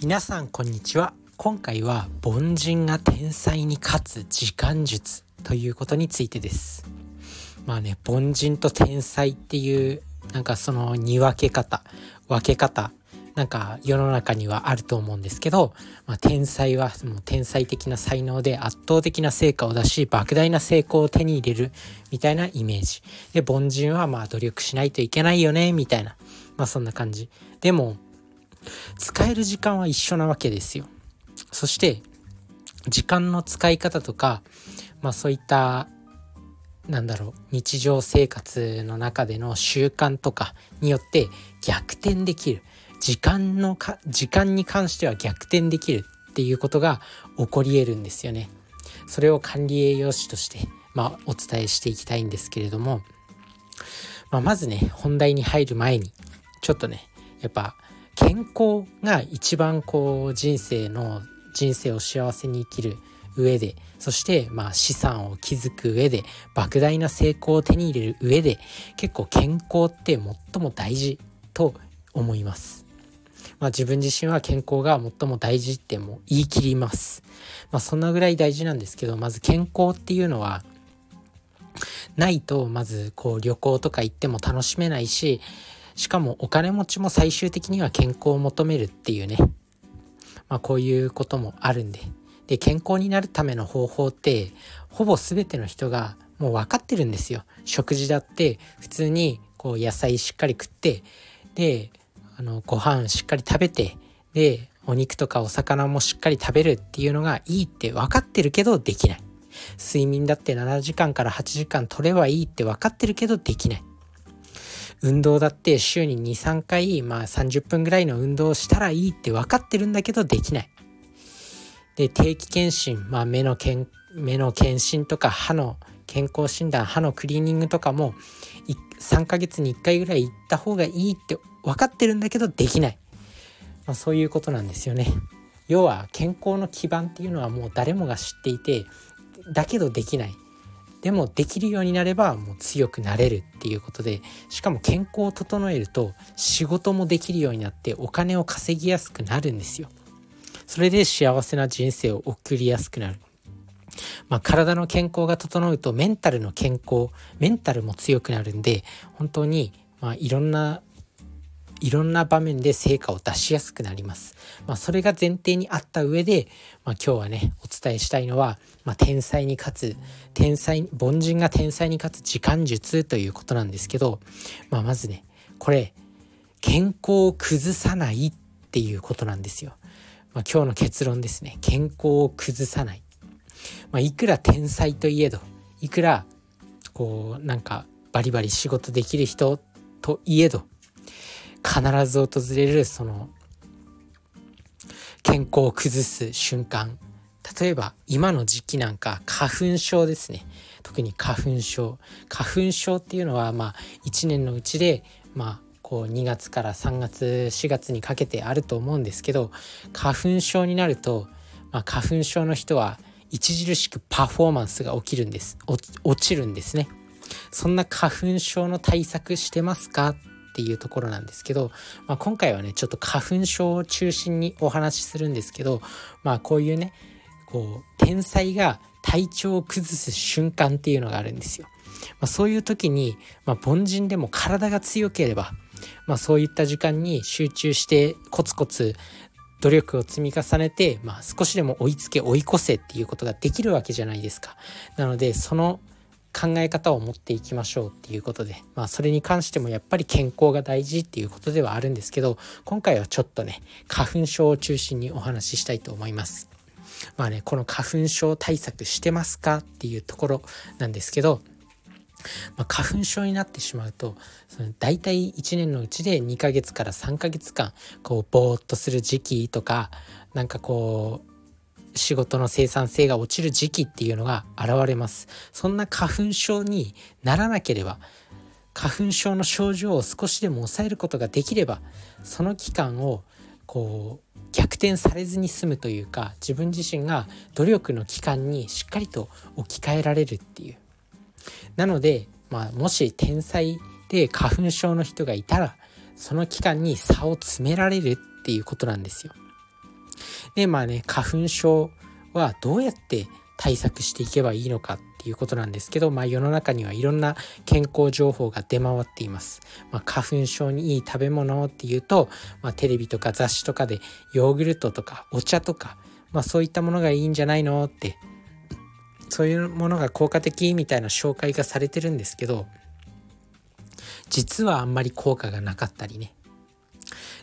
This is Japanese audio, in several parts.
皆さんこんにちは。今回は凡人が天才に勝つ時間術ということについてです。まあね凡人と天才っていうなんかその見分け方分け方なんか世の中にはあると思うんですけど、まあ、天才はもう天才的な才能で圧倒的な成果を出し莫大な成功を手に入れるみたいなイメージ。で凡人はまあ努力しないといけないよねみたいな。まあそんな感じ。でも使える時間は一緒なわけですよそして時間の使い方とかまあそういったなんだろう日常生活の中での習慣とかによって逆転できる時間のか時間に関しては逆転できるっていうことが起こり得るんですよね。それを管理栄養士として、まあ、お伝えしていきたいんですけれども、まあ、まずね本題に入る前にちょっとねやっぱ健康が一番こう人生の人生を幸せに生きる上でそしてまあ資産を築く上で莫大な成功を手に入れる上で結構健康って最も大事と思います。まあ、自分自身は健康が最も大事っても言い切ります。まあ、そんなぐらい大事なんですけど、まず健康っていうのは、ないと、まずこう旅行とか行っても楽しめないし、しかもお金持ちも最終的には健康を求めるっていうね、まあ、こういうこともあるんで。で、健康になるための方法って、ほぼ全ての人がもう分かってるんですよ。食事だって普通にこう野菜しっかり食って、で、あのご飯しっかり食べてでお肉とかお魚もしっかり食べるっていうのがいいって分かってるけどできない睡眠だって7時間から8時間取ればいいって分かってるけどできない運動だって週に23回、まあ、30分ぐらいの運動をしたらいいって分かってるんだけどできない。で定期検診、まあ、目のけん目の検診とか歯の健康診断歯のクリーニングとかも3ヶ月に1回ぐらい行った方がいいって分かってるんだけどできない、まあ、そういうことなんですよね。要は健康の基盤っていうのはもう誰もが知っていてだけどできない。でもできるようになればもう強くなれるっていうことでしかも健康を整えると仕事もできるようになってお金を稼ぎやすくなるんですよ。それで幸せな人生を送りやすくなる。まあ、体の健康が整うとメンタルの健康メンタルも強くなるんで本当にまあいろんないろんな場面で成果を出しやすくなります。まあ、それが前提にあった上で、まあ、今日はねお伝えしたいのは、まあ、天才に勝つ天才凡人が天才に勝つ時間術ということなんですけど、まあ、まずねこれ健康を崩さないっていうことなんですよ。まあ、今日の結論ですね健康を崩さない。まあ、いくら天才といえどいくらこうなんかバリバリ仕事できる人といえど必ず訪れるその健康を崩す瞬間。例えば今の時期なんか花粉症ですね。特に花粉症。花粉症っていうのはまあ1年のうちでまあこう2月から3月4月にかけてあると思うんですけど花粉症になると、まあ、花粉症の人は著しくパフォーマンスが起きるんです。落ちるんですね。そんな花粉症の対策してますか？っていうところなんですけど、まあ、今回はねちょっと花粉症を中心にお話しするんですけどまあこういうねこう天才が体調を崩す瞬間っていうのがあるんですよ。まあ、そういう時に、まあ、凡人でも体が強ければ、まあ、そういった時間に集中してコツコツ努力を積み重ねて、まあ、少しでも追いつけ追い越せっていうことができるわけじゃないですか。なのでその考え方を持っていきましょうっていうことで、まあ、それに関してもやっぱり健康が大事っていうことではあるんですけど今回はちょっとね花粉症を中心にお話ししたいと思います。まあねこの花粉症対策してますかっていうところなんですけどまあ、花粉症になってしまうとその大体1年のうちで2ヶ月から3ヶ月間こうぼーっとする時期とかなんかこう仕事の生産性が落ちる時期っていうのが現れますそんな花粉症にならなければ花粉症の症状を少しでも抑えることができればその期間をこう逆転されずに済むというか自分自身が努力の期間にしっかりと置き換えられるっていうなので、まあ、もし天才で花粉症の人がいたらその期間に差を詰められるっていうことなんですよ。でまあね花粉症はどうやって対策していけばいいのかっていうことなんですけど、まあ、世の中にはいろんな健康情報が出回っています。まあ、花粉症にいい食べ物っていうと、まあ、テレビとか雑誌とかでヨーグルトとかお茶とか、まあ、そういったものがいいんじゃないのってそういうものが効果的みたいな紹介がされてるんですけど実はあんまり効果がなかったりね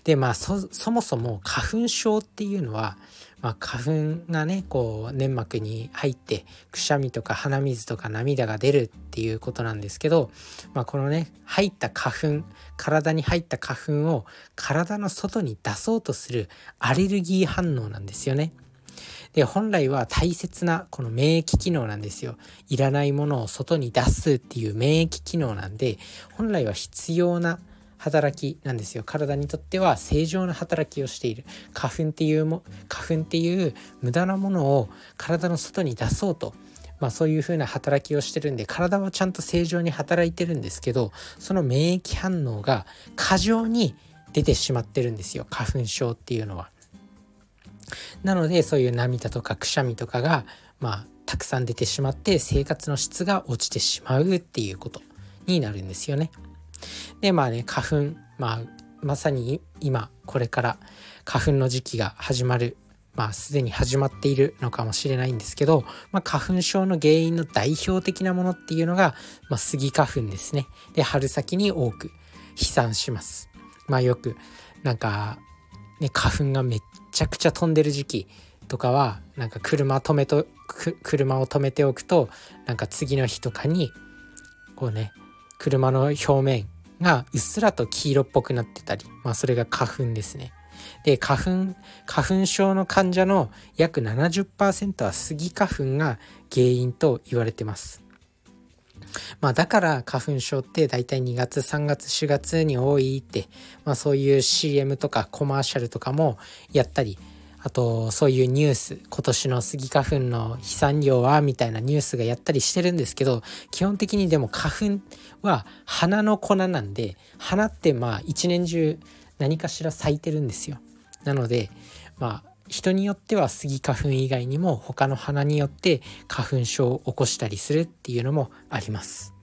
でまあそもそも花粉症っていうのはまあ、花粉がねこう粘膜に入ってくしゃみとか鼻水とか涙が出るっていうことなんですけど、まあ、このね入った花粉体に入った花粉を体の外に出そうとするアレルギー反応なんですよね。で本来は大切なこの免疫機能なんですよ。いらないものを外に出すっていう免疫機能なんで本来は必要な働きなんですよ体にとっては正常な働きをしている花粉っていうも花粉っていう無駄なものを体の外に出そうとまあ、そういう風な働きをしてるんで体はちゃんと正常に働いてるんですけどその免疫反応が過剰に出てしまってるんですよ花粉症っていうのは。なのでそういう涙とかくしゃみとかがまあたくさん出てしまって生活の質が落ちてしまうっていうことになるんですよね。でまあね花粉まあまさに今これから花粉の時期が始まるまあすでに始まっているのかもしれないんですけど、まあ、花粉症の原因の代表的なものっていうのが、まあ、スギ花粉ですね。で春先に多く飛散します。まあよくなんかね花粉がめっちゃくちゃ飛んでる時期とかはなんか車止めと車を止めておくとなんか次の日とかにこうね車の表面がうっすらと黄色っぽくなってたり、まあ、それが花粉ですね。で花粉花粉症の患者の約70%はスギ花粉が原因と言われてます。まあ、だから花粉症って大体2月3月4月に多いって、まあ、そういう CM とかコマーシャルとかもやったりあとそういうニュース今年のスギ花粉の飛散量はみたいなニュースがやったりしてるんですけど基本的にでも花粉は花の粉なんで花ってまあ一年中何かしら咲いてるんですよ。なのでまあ人によってはスギ花粉以外にも他の花によって花粉症を起こしたりするっていうのもあります。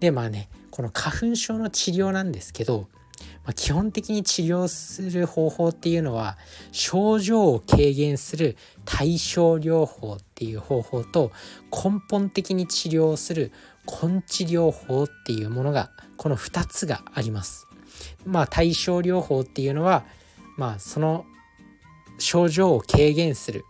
でまあねこの花粉症の治療なんですけどまあ、基本的に治療する方法っていうのは症状を軽減する対症療法っていう方法と根本的に治療する根治療法っていうものがこの2つがあります。まあ対症療法っていうのはまあその症状を軽減する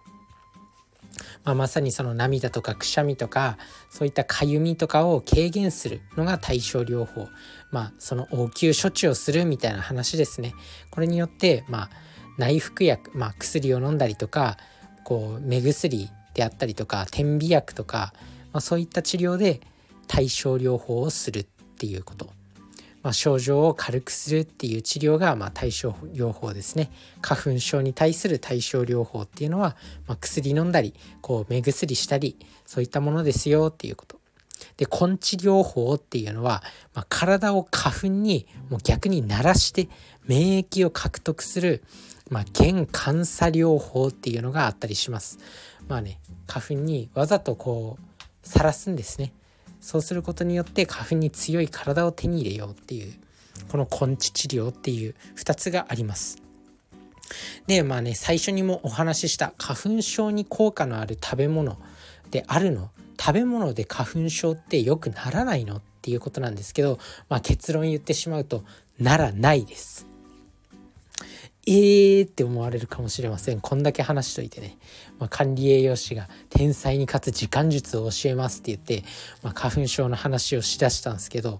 まあ、まさにその涙とかくしゃみとかそういったかゆみとかを軽減するのが対症療法まあその応急処置をするみたいな話ですね。これによってまあ内服薬、まあ、薬を飲んだりとかこう目薬であったりとか点鼻薬とか、まあ、そういった治療で対症療法をするっていうこと。まあ、症状を軽くするっていう治療がまあ対症療法ですね。花粉症に対する対症療法っていうのは、まあ薬飲んだりこう目薬したりそういったものですよっていうこと。で根治療法っていうのは、まあ、体を花粉にもう逆に慣らして免疫を獲得する、まあ、原感作療法っていうのがあったりしますまあね花粉にわざとこうさらすんですねそうすることによって花粉に強い体を手に入れようっていうこの根治治療っていう2つがあります。でまあね最初にもお話しした花粉症に効果のある食べ物であるの食べ物で花粉症って良くならないのっていうことなんですけど、まあ、結論言ってしまうとならないです。えーって思われるかもしれません。こんだけ話しといてね。まあ、管理栄養士が天才に勝つ時間術を教えますって言って、まあ、花粉症の話をしだしたんですけど、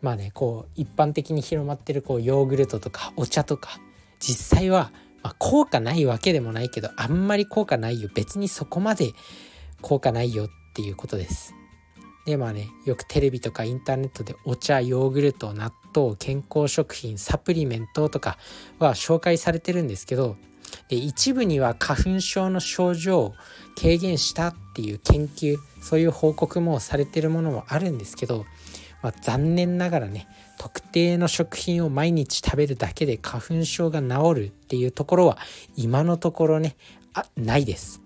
まあね、こう一般的に広まってるこうヨーグルトとかお茶とか、実際はま効果ないわけでもないけど、あんまり効果ないよ。別にそこまで効果ないよっていうことです。でまあねよくテレビとかインターネットでお茶ヨーグルト納豆健康食品サプリメントとかは紹介されてるんですけどで一部には花粉症の症状を軽減したっていう研究そういう報告もされてるものもあるんですけどまあ、残念ながらね特定の食品を毎日食べるだけで花粉症が治るっていうところは今のところねあないです。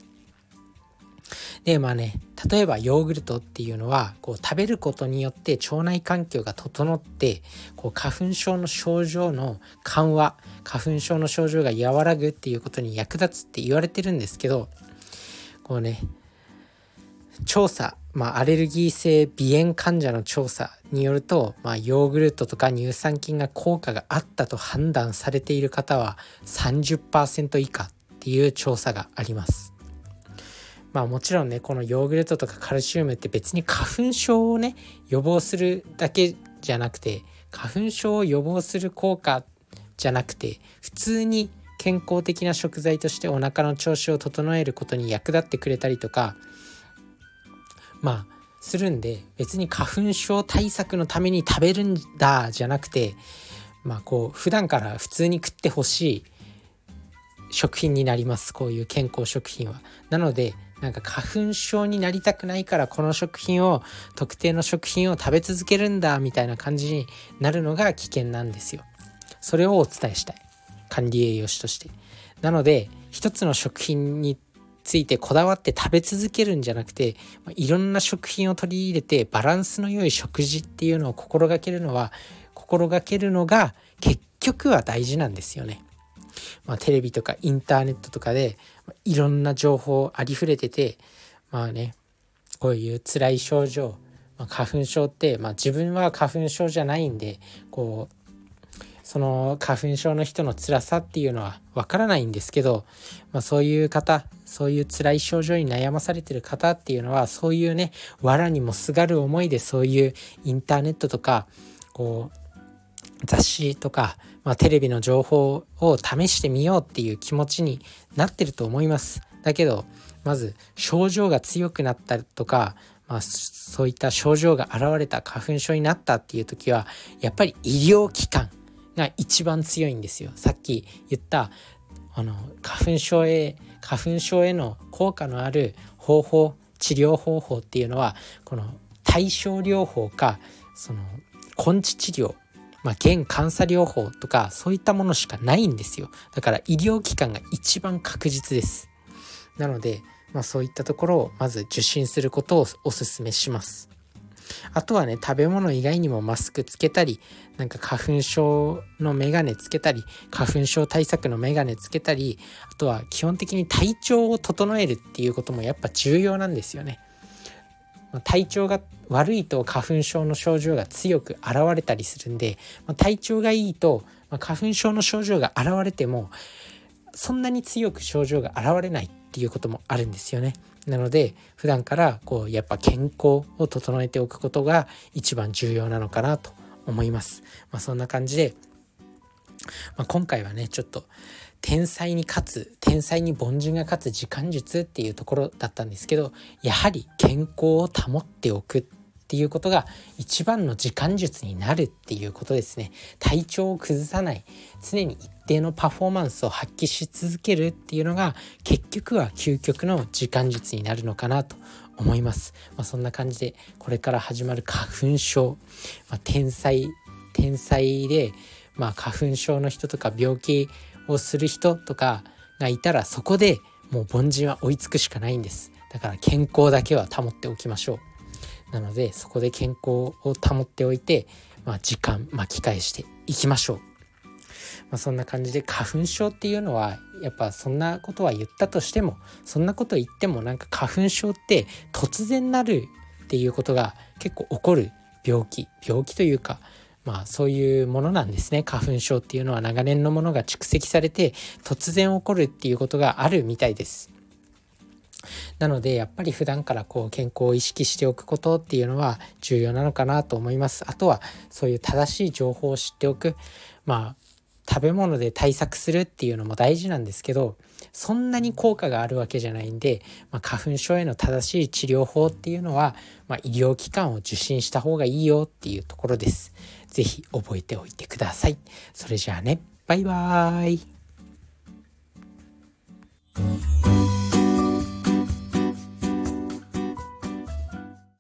でまあね例えばヨーグルトっていうのはこう食べることによって腸内環境が整ってこう花粉症の症状の緩和花粉症の症状が和らぐっていうことに役立つって言われてるんですけどこうね調査、まあ、アレルギー性鼻炎患者の調査によると、まあ、ヨーグルトとか乳酸菌が効果があったと判断されている方は30%以下っていう調査があります。まあもちろんねこのヨーグルトとかカルシウムって別に花粉症をね予防するだけじゃなくて花粉症を予防する効果じゃなくて普通に健康的な食材としてお腹の調子を整えることに役立ってくれたりとかまあするんで別に花粉症対策のために食べるんだじゃなくてまあこう普段から普通に食ってほしい食品になりますこういう健康食品は。なのでなんか花粉症になりたくないからこの食品を特定の食品を食べ続けるんだみたいな感じになるのが危険なんですよ。それをお伝えしたい管理栄養士として。なので一つの食品についてこだわって食べ続けるんじゃなくていろんな食品を取り入れてバランスの良い食事っていうのを心がけるのは心がけるのが結局は大事なんですよね。まあ、テレビとかインターネットとかでいろんな情報ありふれててまあねこういう辛い症状、まあ、花粉症って、まあ、自分は花粉症じゃないんでこうその花粉症の人の辛さっていうのはわからないんですけど、まあ、そういう方そういう辛い症状に悩まされてる方っていうのはそういうね藁にもすがる思いでそういうインターネットとかこう雑誌とか、まあ、テレビの情報を試してみようっていう気持ちになってると思います。だけどまず症状が強くなったとか、まあ、そういった症状が現れた花粉症になったっていう時はやっぱり医療機関が一番強いんですよ。さっき言ったあの花粉症へ花粉症への効果のある方法治療方法っていうのはこの対症療法かその根治治療まあ、原監査療法とかそういったものしかないんですよ。だから医療機関が一番確実です。なので、まあ、そういったところをまず受診することをおすすめします。あとはね食べ物以外にもマスクつけたりなんか花粉症のメガネつけたり花粉症対策のメガネつけたりあとは基本的に体調を整えるっていうこともやっぱ重要なんですよね。体調が悪いと花粉症の症状が強く現れたりするんで、ま体調がいいと、ま花粉症の症状が現れてもそんなに強く症状が現れないっていうこともあるんですよね。なので普段からこうやっぱ健康を整えておくことが一番重要なのかなと思います。まあ、そんな感じで、まあ、今回はねちょっと天才に勝つ天才に凡人が勝つ時間術っていうところだったんですけどやはり健康を保っておくっていうことが一番の時間術になるっていうことですね。体調を崩さない常に一定のパフォーマンスを発揮し続けるっていうのが結局は究極の時間術になるのかなと思います、まあ、そんな感じでこれから始まる花粉症、まあ、天才天才でまあ花粉症の人とか病気をする人とかがいたらそこでもう凡人は追いつくしかないんです。だから健康だけは保っておきましょう。なのでそこで健康を保っておいて、まあ、時間巻き返していきましょう、まあ、そんな感じで花粉症っていうのはやっぱそんなことは言ったとしてもそんなこと言ってもなんか花粉症って突然なるっていうことが結構起こる病気。病気というかまあそういうものなんですね。花粉症っていうのは長年のものが蓄積されて突然起こるっていうことがあるみたいです。なのでやっぱり普段からこう健康を意識しておくことっていうのは重要なのかなと思います。あとはそういう正しい情報を知っておく。まあ食べ物で対策するっていうのも大事なんですけどそんなに効果があるわけじゃないんで、まあ、花粉症への正しい治療法っていうのは、まあ、医療機関を受診した方がいいよっていうところです。是非覚えておいてください。それじゃあねバイバーイ